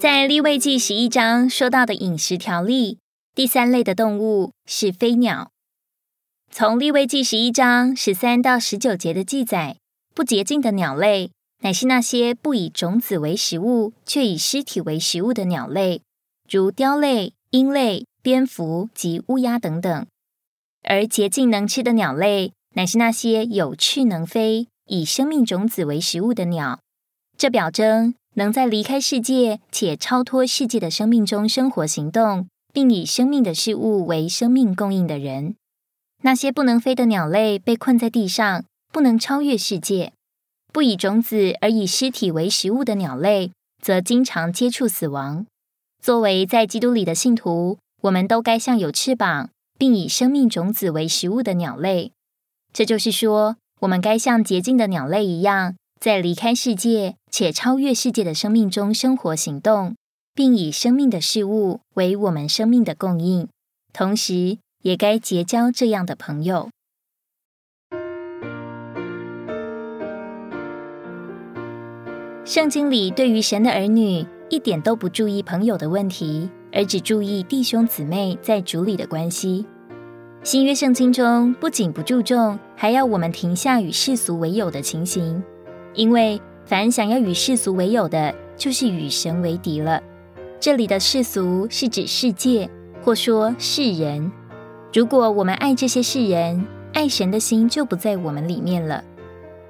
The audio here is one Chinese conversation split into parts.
在立位记十一章说到的饮食条例，第三类的动物是飞鸟。从立位记十一章十三到十九节的记载，不洁净的鸟类，乃是那些不以种子为食物，却以尸体为食物的鸟类，如雕类、鹰类、蝙蝠及乌鸦等等；而洁净能吃的鸟类，乃是那些有翅能飞、以生命种子为食物的鸟。这表征能在离开世界且超脱世界的生命中生活行动，并以生命的事物为生命供应的人。那些不能飞的鸟类被困在地上，不能超越世界；不以种子而以尸体为食物的鸟类，则经常接触死亡。作为在基督里的信徒，我们都该像有翅膀并以生命种子为食物的鸟类。这就是说，我们该像洁净的鸟类一样，在离开世界且超越世界的生命中生活行动，并以生命的事物为我们生命的供应，同时。也该结交这样的朋友。圣经里对于神的儿女一点都不注意朋友的问题，而只注意弟兄姊妹在主里的关系。新约圣经中不仅不注重，还要我们停下与世俗为友的情形，因为凡想要与世俗为友的，就是与神为敌了。这里的世俗是指世界，或说世人。如果我们爱这些世人，爱神的心就不在我们里面了。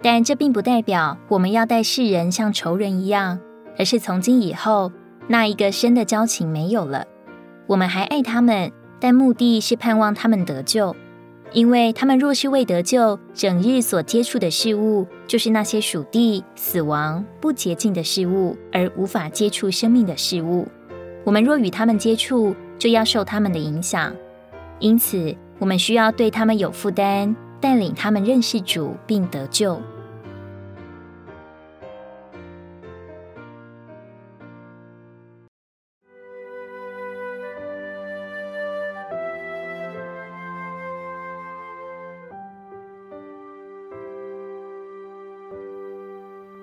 但这并不代表我们要待世人像仇人一样，而是从今以后那一个深的交情没有了。我们还爱他们，但目的是盼望他们得救，因为他们若是未得救，整日所接触的事物就是那些属地、死亡、不洁净的事物，而无法接触生命的事物。我们若与他们接触，就要受他们的影响。因此，我们需要对他们有负担，带领他们认识主并得救。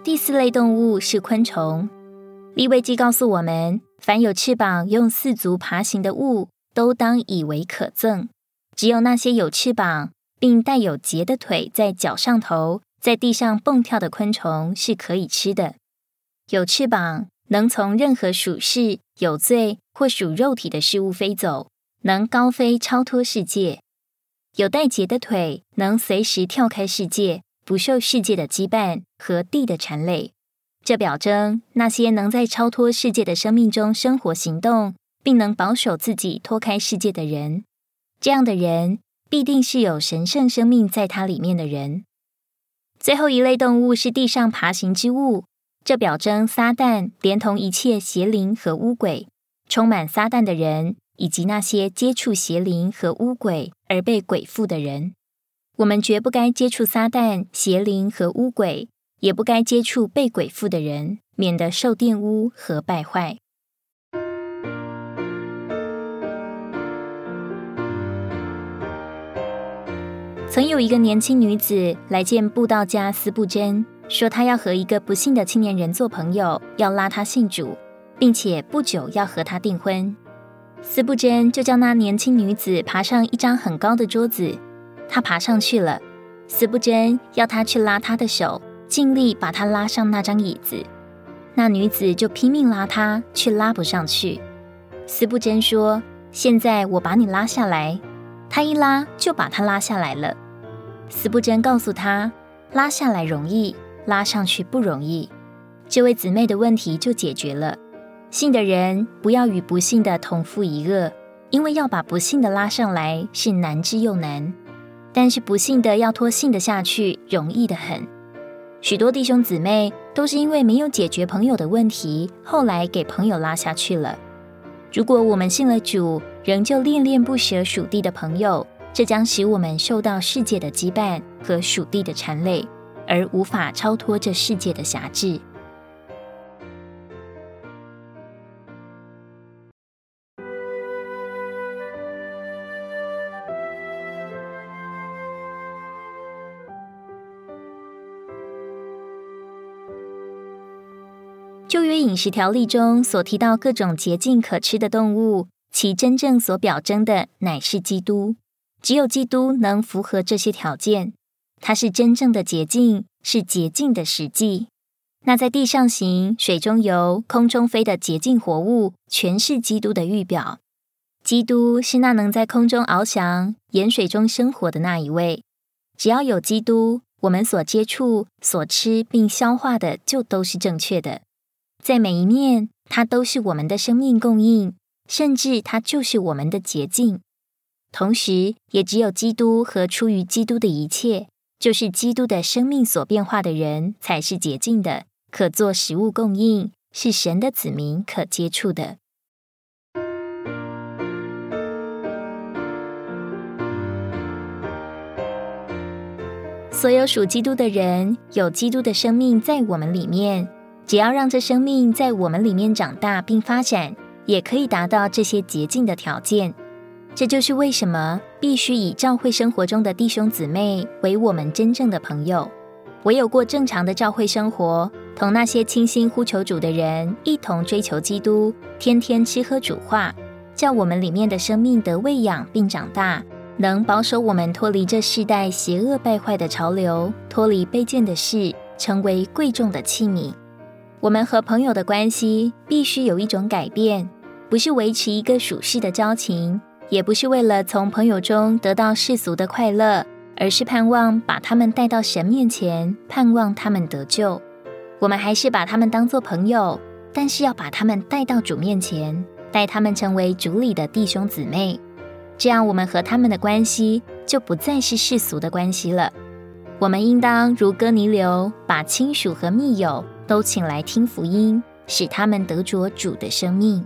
第四类动物是昆虫。利未记告诉我们，凡有翅膀、用四足爬行的物。都当以为可憎，只有那些有翅膀并带有节的腿，在脚上头，在地上蹦跳的昆虫是可以吃的。有翅膀能从任何属世、有罪或属肉体的事物飞走，能高飞超脱世界。有带节的腿能随时跳开世界，不受世界的羁绊和地的缠累。这表征那些能在超脱世界的生命中生活行动。并能保守自己脱开世界的人，这样的人必定是有神圣生命在他里面的人。最后一类动物是地上爬行之物，这表征撒旦连同一切邪灵和巫鬼，充满撒旦的人，以及那些接触邪灵和巫鬼而被鬼附的人。我们绝不该接触撒旦、邪灵和巫鬼，也不该接触被鬼附的人，免得受玷污和败坏。曾有一个年轻女子来见布道家斯布真，说她要和一个不幸的青年人做朋友，要拉他信主，并且不久要和他订婚。斯布真就叫那年轻女子爬上一张很高的桌子，他爬上去了。斯不真要他去拉他的手，尽力把他拉上那张椅子。那女子就拼命拉他，却拉不上去。斯不真说：“现在我把你拉下来。”他一拉就把他拉下来了。斯不真告诉他：“拉下来容易，拉上去不容易。”这位姊妹的问题就解决了。信的人不要与不幸的同父一恶，因为要把不幸的拉上来是难之又难；但是不幸的要拖信的下去，容易的很。许多弟兄姊妹都是因为没有解决朋友的问题，后来给朋友拉下去了。如果我们信了主，仍旧恋恋不舍属地的朋友。这将使我们受到世界的羁绊和属地的缠累，而无法超脱这世界的辖制。旧约饮食条例中所提到各种洁净可吃的动物，其真正所表征的乃是基督。只有基督能符合这些条件，他是真正的洁净，是洁净的实际。那在地上行、水中游、空中飞的洁净活物，全是基督的预表。基督是那能在空中翱翔、盐水中生活的那一位。只要有基督，我们所接触、所吃并消化的，就都是正确的。在每一面，它都是我们的生命供应，甚至它就是我们的捷径。同时，也只有基督和出于基督的一切，就是基督的生命所变化的人，才是洁净的，可做食物供应，是神的子民可接触的。所有属基督的人，有基督的生命在我们里面。只要让这生命在我们里面长大并发展，也可以达到这些捷径的条件。这就是为什么必须以教会生活中的弟兄姊妹为我们真正的朋友。唯有过正常的教会生活，同那些倾心呼求主的人一同追求基督，天天吃喝主话，叫我们里面的生命得喂养并长大。能保守我们脱离这世代邪恶败坏的潮流，脱离卑贱的事，成为贵重的器皿。我们和朋友的关系必须有一种改变，不是维持一个属世的交情，也不是为了从朋友中得到世俗的快乐，而是盼望把他们带到神面前，盼望他们得救。我们还是把他们当作朋友，但是要把他们带到主面前，带他们成为主里的弟兄姊妹。这样，我们和他们的关系就不再是世俗的关系了。我们应当如哥尼流，把亲属和密友都请来听福音，使他们得着主的生命。